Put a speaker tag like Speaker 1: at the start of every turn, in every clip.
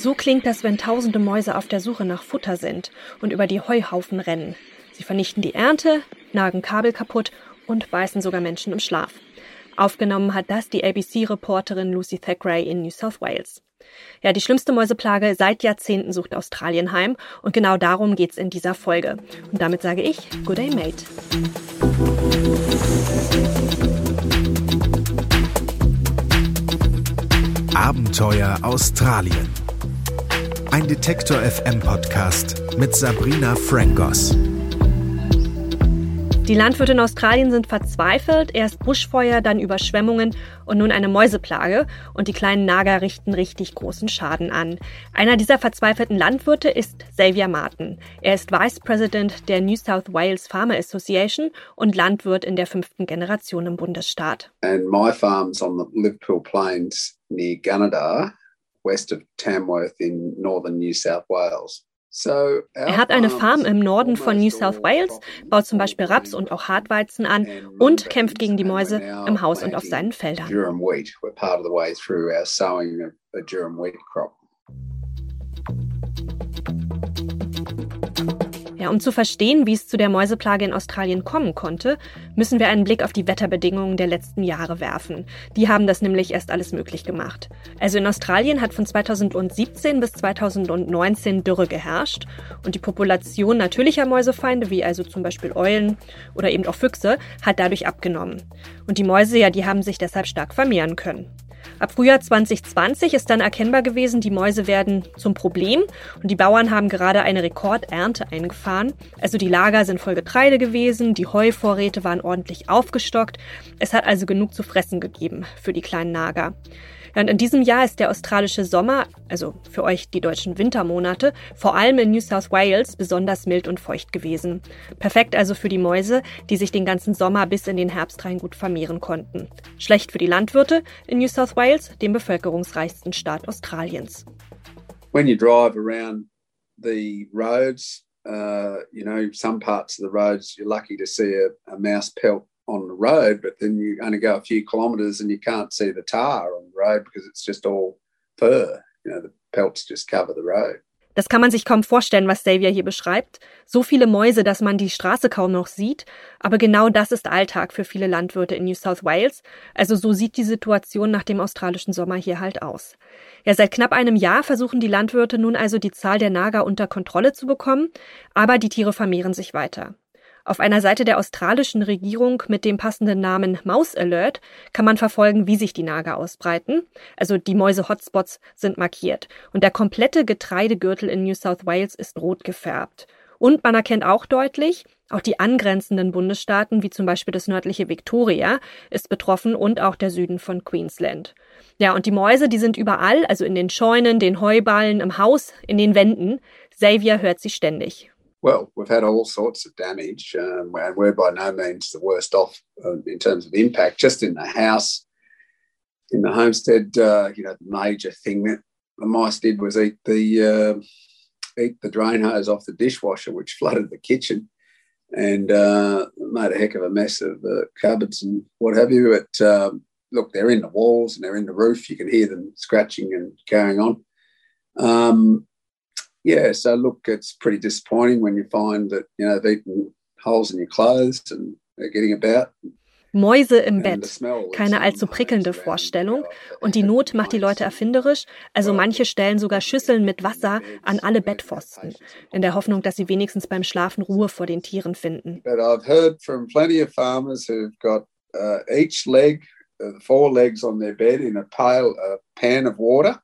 Speaker 1: So klingt das, wenn tausende Mäuse auf der Suche nach Futter sind und über die Heuhaufen rennen. Sie vernichten die Ernte, nagen Kabel kaputt und beißen sogar Menschen im Schlaf. Aufgenommen hat das die ABC-Reporterin Lucy Thackeray in New South Wales. Ja, die schlimmste Mäuseplage seit Jahrzehnten sucht Australien heim und genau darum geht's in dieser Folge. Und damit sage ich Good Day Mate.
Speaker 2: Abenteuer Australien. Ein Detektor FM Podcast mit Sabrina Frangos.
Speaker 1: Die Landwirte in Australien sind verzweifelt. Erst Buschfeuer, dann Überschwemmungen und nun eine Mäuseplage. Und die kleinen Nager richten richtig großen Schaden an. Einer dieser verzweifelten Landwirte ist Xavier Martin. Er ist Vice President der New South Wales Farmer Association und Landwirt in der fünften Generation im Bundesstaat.
Speaker 3: And my farm's on the Liverpool Plains near Gunnedah, west of Tamworth in northern New South Wales.
Speaker 1: Er hat eine Farm im Norden von New South Wales, baut zum Beispiel Raps und auch Hartweizen an und kämpft gegen die Mäuse im Haus und auf seinen Feldern. Ja, um zu verstehen, wie es zu der Mäuseplage in Australien kommen konnte, müssen wir einen Blick auf die Wetterbedingungen der letzten Jahre werfen. Die haben das nämlich erst alles möglich gemacht. Also in Australien hat von 2017 bis 2019 Dürre geherrscht und die Population natürlicher Mäusefeinde, wie also zum Beispiel Eulen oder eben auch Füchse, hat dadurch abgenommen. Und die Mäuse, ja, die haben sich deshalb stark vermehren können. Ab Frühjahr 2020 ist dann erkennbar gewesen, die Mäuse werden zum Problem und die Bauern haben gerade eine Rekordernte eingefahren. Also die Lager sind voll Getreide gewesen, die Heuvorräte waren ordentlich aufgestockt. Es hat also genug zu fressen gegeben für die kleinen Nager. Ja, und in diesem Jahr ist der australische Sommer, also für euch die deutschen Wintermonate, vor allem in New South Wales besonders mild und feucht gewesen. Perfekt also für die Mäuse, die sich den ganzen Sommer bis in den Herbst rein gut vermehren konnten. Schlecht für die Landwirte in New South Wales, dem bevölkerungsreichsten Staat Australiens.
Speaker 3: When you drive around the roads, uh, you know, some parts of the roads you're lucky to see a, a mouse pelt on the road, but then you only go a few kilometres and you can't see the tar on the road because it's just all fur. You know, the pelts just cover the road.
Speaker 1: Das kann man sich kaum vorstellen, was Xavier hier beschreibt. So viele Mäuse, dass man die Straße kaum noch sieht. Aber genau das ist Alltag für viele Landwirte in New South Wales. Also so sieht die Situation nach dem australischen Sommer hier halt aus. Ja, seit knapp einem Jahr versuchen die Landwirte nun also die Zahl der Nager unter Kontrolle zu bekommen. Aber die Tiere vermehren sich weiter. Auf einer Seite der australischen Regierung mit dem passenden Namen Maus Alert kann man verfolgen, wie sich die Nager ausbreiten. Also die Mäuse-Hotspots sind markiert. Und der komplette Getreidegürtel in New South Wales ist rot gefärbt. Und man erkennt auch deutlich, auch die angrenzenden Bundesstaaten, wie zum Beispiel das nördliche Victoria, ist betroffen und auch der Süden von Queensland. Ja, und die Mäuse, die sind überall, also in den Scheunen, den Heuballen, im Haus, in den Wänden. Xavier hört sie ständig.
Speaker 3: Well, we've had all sorts of damage, um, and we're by no means the worst off uh, in terms of impact. Just in the house, in the homestead, uh, you know, the major thing that the mice did was eat the uh, eat the drain hose off the dishwasher, which flooded the kitchen, and uh, made a heck of a mess of the cupboards and what have you. But um, look, they're in the walls and they're in the roof. You can hear them scratching and going on. Um, yeah, so look, it's pretty disappointing when you find that you know they've eaten holes in your clothes and they're getting about.
Speaker 1: Mäuse im Bett. Keine allzu prickelnde Vorstellung. Und die Not macht die Leute erfinderisch. Also manche stellen sogar Schüsseln mit Wasser an alle Bettpfosten. In der Hoffnung, dass sie wenigstens beim Schlafen Ruhe vor den Tieren finden.
Speaker 3: But I've heard from plenty of farmers who've got uh, each leg, uh, four legs on their bed in a pail, a pan of water.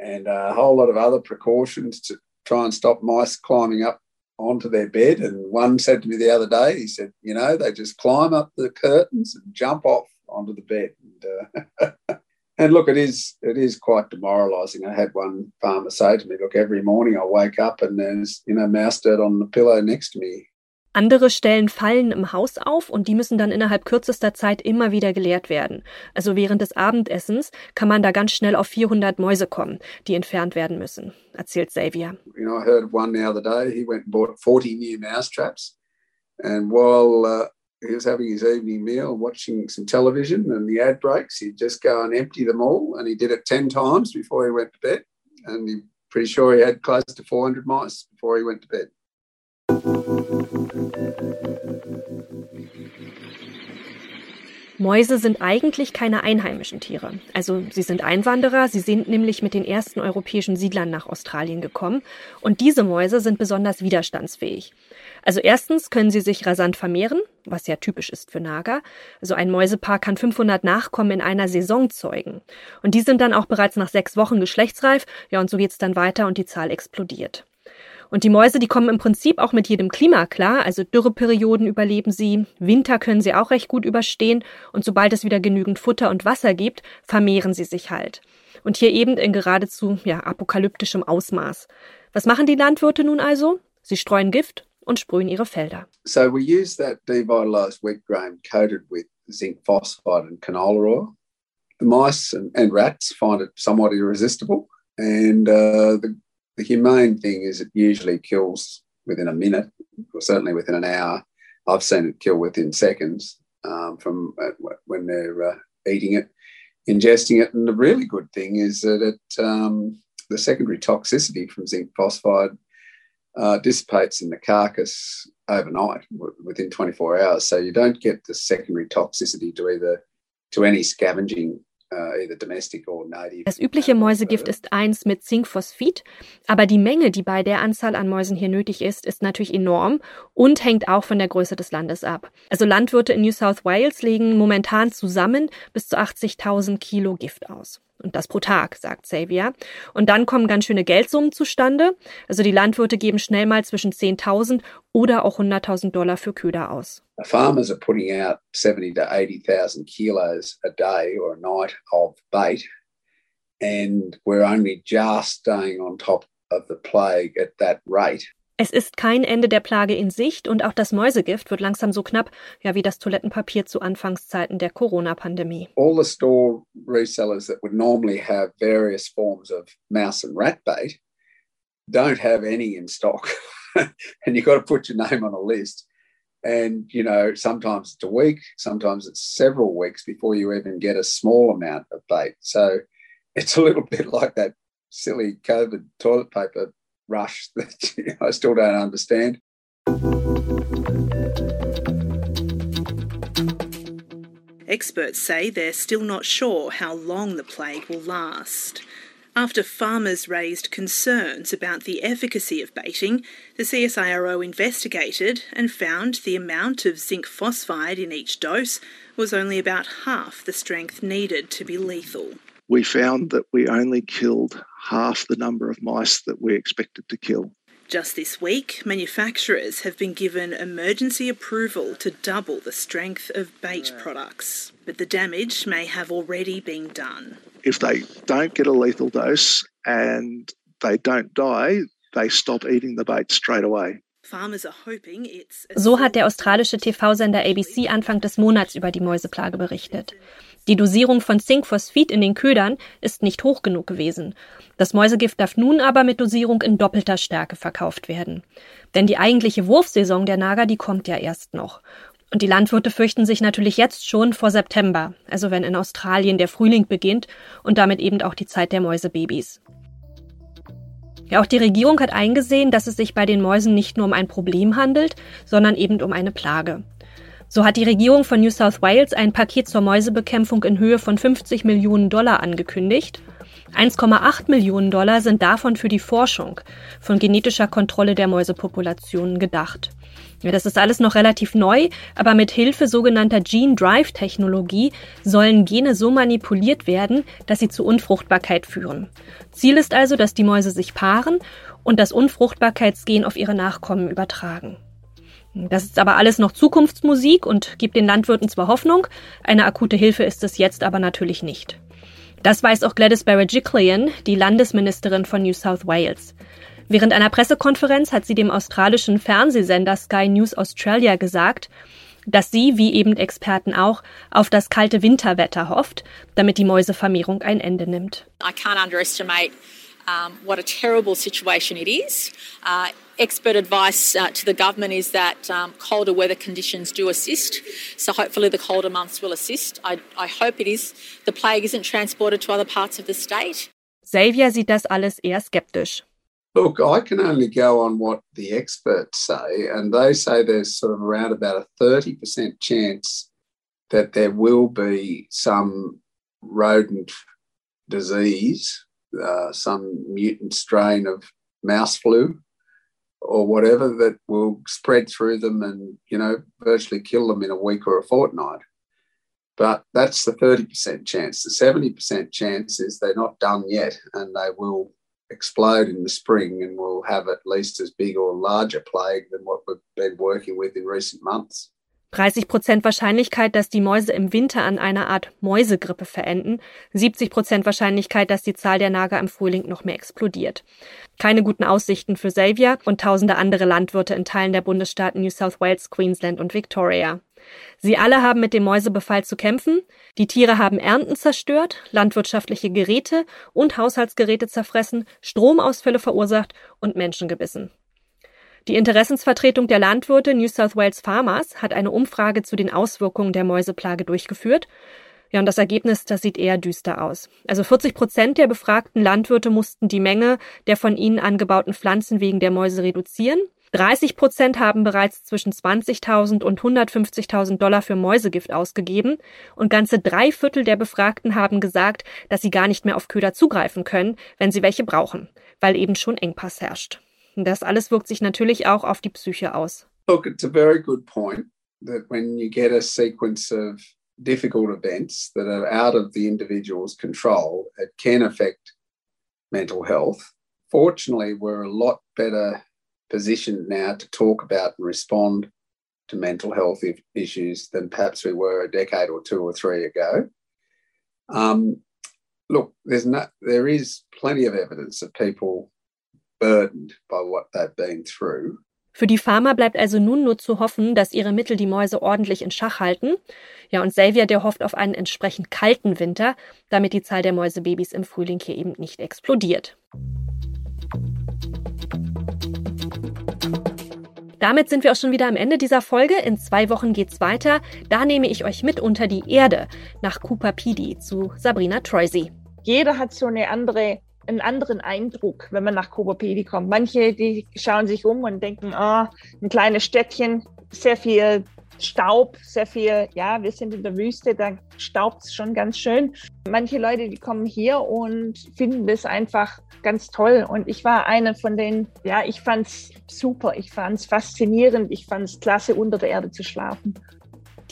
Speaker 3: And a whole lot of other precautions to try and stop mice climbing up onto their bed. And one said to me the other day, he said, you know, they just climb up the curtains and jump off onto the bed. And, uh, and look, it is it is quite demoralising. I had one farmer say to me, look, every morning I wake up and there's you know mouse dirt on the pillow next to me.
Speaker 1: Andere stellen Fallen im Haus auf und die müssen dann innerhalb kürzester Zeit immer wieder geleert werden. Also während des Abendessens kann man da ganz schnell auf 400 Mäuse kommen, die entfernt werden müssen, erzählt Xavier.
Speaker 3: You know, I heard one the other day. He went and bought 40 new mouse traps. And while uh, he was having his evening meal, watching some television and the ad breaks, he'd just go and empty them all. And he did it 10 times before he went to bed. and he pretty sure he had close to 400 mice before he went to bed.
Speaker 1: Mäuse sind eigentlich keine einheimischen Tiere. Also sie sind Einwanderer, sie sind nämlich mit den ersten europäischen Siedlern nach Australien gekommen und diese Mäuse sind besonders widerstandsfähig. Also erstens können sie sich rasant vermehren, was ja typisch ist für Nager. Also ein Mäusepaar kann 500 Nachkommen in einer Saison zeugen. Und die sind dann auch bereits nach sechs Wochen geschlechtsreif. Ja, und so geht's dann weiter und die Zahl explodiert. Und die Mäuse, die kommen im Prinzip auch mit jedem Klima klar. Also Dürreperioden überleben sie, Winter können sie auch recht gut überstehen und sobald es wieder genügend Futter und Wasser gibt, vermehren sie sich halt. Und hier eben in geradezu ja, apokalyptischem Ausmaß. Was machen die Landwirte nun also? Sie streuen Gift und sprühen ihre Felder.
Speaker 3: So we use that devitalized wheat grain coated with zinc phosphide and canola oil. The mice and, and rats find it somewhat irresistible and uh, the The humane thing is it usually kills within a minute, or certainly within an hour. I've seen it kill within seconds um, from uh, when they're uh, eating it, ingesting it. And the really good thing is that it, um, the secondary toxicity from zinc phosphide uh, dissipates in the carcass overnight within 24 hours. So you don't get the secondary toxicity to either to any scavenging
Speaker 1: das übliche Mäusegift ist eins mit Zinkphosphid, aber die Menge, die bei der Anzahl an Mäusen hier nötig ist, ist natürlich enorm und hängt auch von der Größe des Landes ab. Also Landwirte in New South Wales legen momentan zusammen bis zu 80.000 Kilo Gift aus. Und das pro Tag, sagt Xavier. Und dann kommen ganz schöne Geldsummen zustande. Also die Landwirte geben schnell mal zwischen 10.000 oder auch 100.000 Dollar für Köder aus.
Speaker 3: Farmers are putting out 70 to 80,000 kilos a day or a night of bait. And we're only just staying on top of the plague at that rate.
Speaker 1: Es ist kein Ende der Plage in Sicht und auch das Mäusegift wird langsam so knapp, ja wie das Toilettenpapier zu Anfangszeiten der Corona-Pandemie.
Speaker 3: All the store resellers that would normally have various forms of mouse and rat bait don't have any in stock. and you've got to put your name on a list. And, you know, sometimes it's a week, sometimes it's several weeks before you even get a small amount of bait. So it's a little bit like that silly COVID toilet paper rush that you know, I still don't understand.
Speaker 4: Experts say they're still not sure how long the plague will last. After farmers raised concerns about the efficacy of baiting, the CSIRO investigated and found the amount of zinc phosphide in each dose was only about half the strength needed to be lethal.
Speaker 5: We found that we only killed half the number of mice that we expected to kill.
Speaker 4: Just this week, manufacturers have been given emergency approval to double the strength of bait products, but the damage may have already been done.
Speaker 5: If they don't get a lethal dose and they don't die, they stop eating the bait straight away.
Speaker 1: So hat der australische TV-Sender ABC Anfang des Monats über die Mäuseplage berichtet. Die Dosierung von Zinkphosphid in den Ködern ist nicht hoch genug gewesen. Das Mäusegift darf nun aber mit Dosierung in doppelter Stärke verkauft werden. Denn die eigentliche Wurfsaison der Nager, die kommt ja erst noch. Und die Landwirte fürchten sich natürlich jetzt schon vor September, also wenn in Australien der Frühling beginnt und damit eben auch die Zeit der Mäusebabys. Ja, auch die Regierung hat eingesehen, dass es sich bei den Mäusen nicht nur um ein Problem handelt, sondern eben um eine Plage. So hat die Regierung von New South Wales ein Paket zur Mäusebekämpfung in Höhe von 50 Millionen Dollar angekündigt. 1,8 Millionen Dollar sind davon für die Forschung von genetischer Kontrolle der Mäusepopulationen gedacht. Ja, das ist alles noch relativ neu, aber mit Hilfe sogenannter Gene Drive Technologie sollen Gene so manipuliert werden, dass sie zu Unfruchtbarkeit führen. Ziel ist also, dass die Mäuse sich paaren und das Unfruchtbarkeitsgen auf ihre Nachkommen übertragen. Das ist aber alles noch Zukunftsmusik und gibt den Landwirten zwar Hoffnung, eine akute Hilfe ist es jetzt aber natürlich nicht. Das weiß auch Gladys Berejiklian, die Landesministerin von New South Wales. Während einer Pressekonferenz hat sie dem australischen Fernsehsender Sky News Australia gesagt, dass sie, wie eben Experten auch, auf das kalte Winterwetter hofft, damit die Mäusevermehrung ein Ende nimmt.
Speaker 6: I can't underestimate um, what a terrible situation it is. Uh, expert advice uh, to the government is that um, colder weather conditions do assist. So hopefully the colder months will assist. I, I hope it is. The plague isn't transported to other parts of the state.
Speaker 1: Xavier sieht das alles eher skeptisch.
Speaker 3: Look, I can only go on what the experts say, and they say there's sort of around about a 30% chance that there will be some rodent disease, uh, some mutant strain of mouse flu or whatever that will spread through them and, you know, virtually kill them in a week or a fortnight. But that's the 30% chance. The 70% chance is they're not done yet and they will explode in the spring and we'll have at least as big or larger plague than what we've been working with in recent months.
Speaker 1: 30 Prozent Wahrscheinlichkeit, dass die Mäuse im Winter an einer Art Mäusegrippe verenden, 70 Prozent Wahrscheinlichkeit, dass die Zahl der Nager im Frühling noch mehr explodiert. Keine guten Aussichten für Xavier und tausende andere Landwirte in Teilen der Bundesstaaten New South Wales, Queensland und Victoria. Sie alle haben mit dem Mäusebefall zu kämpfen. Die Tiere haben Ernten zerstört, landwirtschaftliche Geräte und Haushaltsgeräte zerfressen, Stromausfälle verursacht und Menschen gebissen. Die Interessensvertretung der Landwirte New South Wales Farmers hat eine Umfrage zu den Auswirkungen der Mäuseplage durchgeführt. Ja, und das Ergebnis, das sieht eher düster aus. Also 40 Prozent der befragten Landwirte mussten die Menge der von ihnen angebauten Pflanzen wegen der Mäuse reduzieren. 30 Prozent haben bereits zwischen 20.000 und 150.000 Dollar für Mäusegift ausgegeben und ganze drei Viertel der Befragten haben gesagt, dass sie gar nicht mehr auf Köder zugreifen können, wenn sie welche brauchen, weil eben schon Engpass herrscht. Das alles wirkt sich natürlich auch auf die Psyche aus.
Speaker 3: Look, it's a very good point that when you get a sequence of difficult events that are out of the individual's control, it can affect mental health. Fortunately, we're a lot better positioned now to talk about and respond to mental health issues than perhaps we were a decade or two or three ago. Um, look, there's no, there is plenty of evidence that people burdened by what they've been through.
Speaker 1: Für die Farmer bleibt also nun nur zu hoffen, dass ihre Mittel die Mäuse ordentlich in Schach halten. Ja, und Xavier, der hofft auf einen entsprechend kalten Winter, damit die Zahl der Mäusebabys im Frühling hier eben nicht explodiert. Damit sind wir auch schon wieder am Ende dieser Folge. In zwei Wochen geht's weiter. Da nehme ich euch mit unter die Erde nach Cooper Pedy zu Sabrina Troisi.
Speaker 7: Jeder hat so eine andere einen anderen Eindruck, wenn man nach Kobopedi kommt. Manche, die schauen sich um und denken, ah, ein kleines Städtchen, sehr viel Staub, sehr viel, ja, wir sind in der Wüste, da staubt es schon ganz schön. Manche Leute, die kommen hier und finden das einfach ganz toll. Und ich war eine von denen, ja, ich fand es super, ich fand es faszinierend, ich fand es klasse, unter der Erde zu schlafen.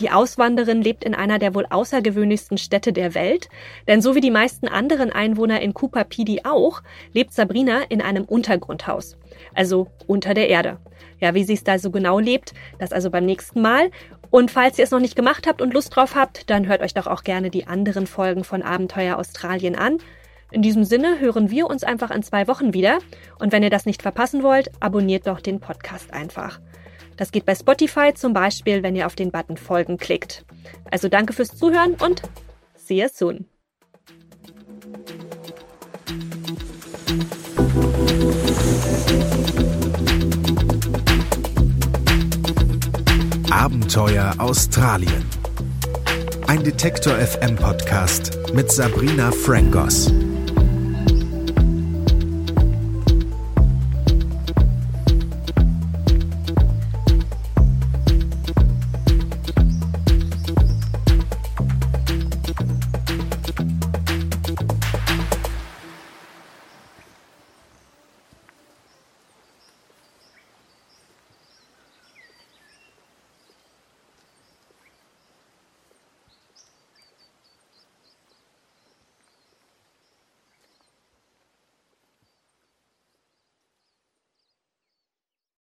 Speaker 1: Die Auswanderin lebt in einer der wohl außergewöhnlichsten Städte der Welt, denn so wie die meisten anderen Einwohner in Cooper Pedy auch, lebt Sabrina in einem Untergrundhaus, also unter der Erde. Ja, wie sie es da so genau lebt, das also beim nächsten Mal. Und falls ihr es noch nicht gemacht habt und Lust drauf habt, dann hört euch doch auch gerne die anderen Folgen von Abenteuer Australien an. In diesem Sinne hören wir uns einfach in zwei Wochen wieder. Und wenn ihr das nicht verpassen wollt, abonniert doch den Podcast einfach. Das geht bei Spotify zum Beispiel, wenn ihr auf den Button Folgen klickt. Also danke fürs Zuhören und see you soon.
Speaker 2: Abenteuer Australien. Ein Detektor FM Podcast mit Sabrina Frangos.